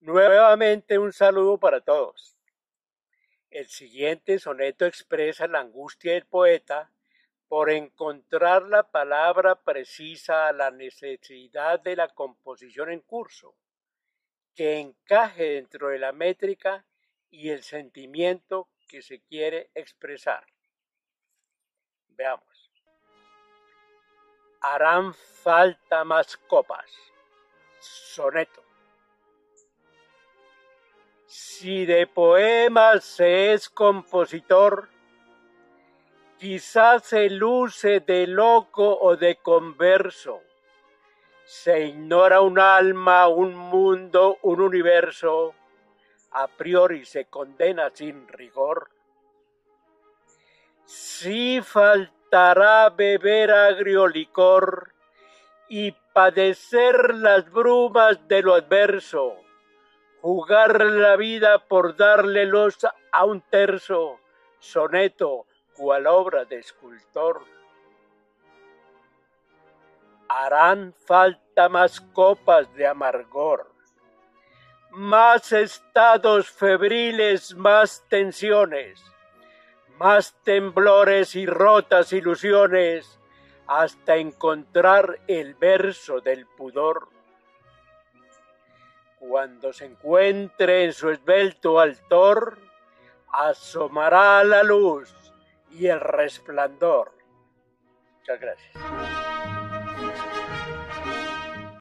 Nuevamente un saludo para todos. El siguiente soneto expresa la angustia del poeta por encontrar la palabra precisa a la necesidad de la composición en curso, que encaje dentro de la métrica y el sentimiento que se quiere expresar. Veamos. Harán falta más copas. Soneto. Si de poemas se es compositor, quizás se luce de loco o de converso. Se ignora un alma, un mundo, un universo, a priori se condena sin rigor. Si faltará beber agrio licor y padecer las brumas de lo adverso jugar la vida por darle los a un terzo, soneto, cual obra de escultor. Harán falta más copas de amargor, más estados febriles, más tensiones, más temblores y rotas ilusiones, hasta encontrar el verso del pudor cuando se encuentre en su esbelto altor, asomará la luz y el resplandor. Muchas gracias.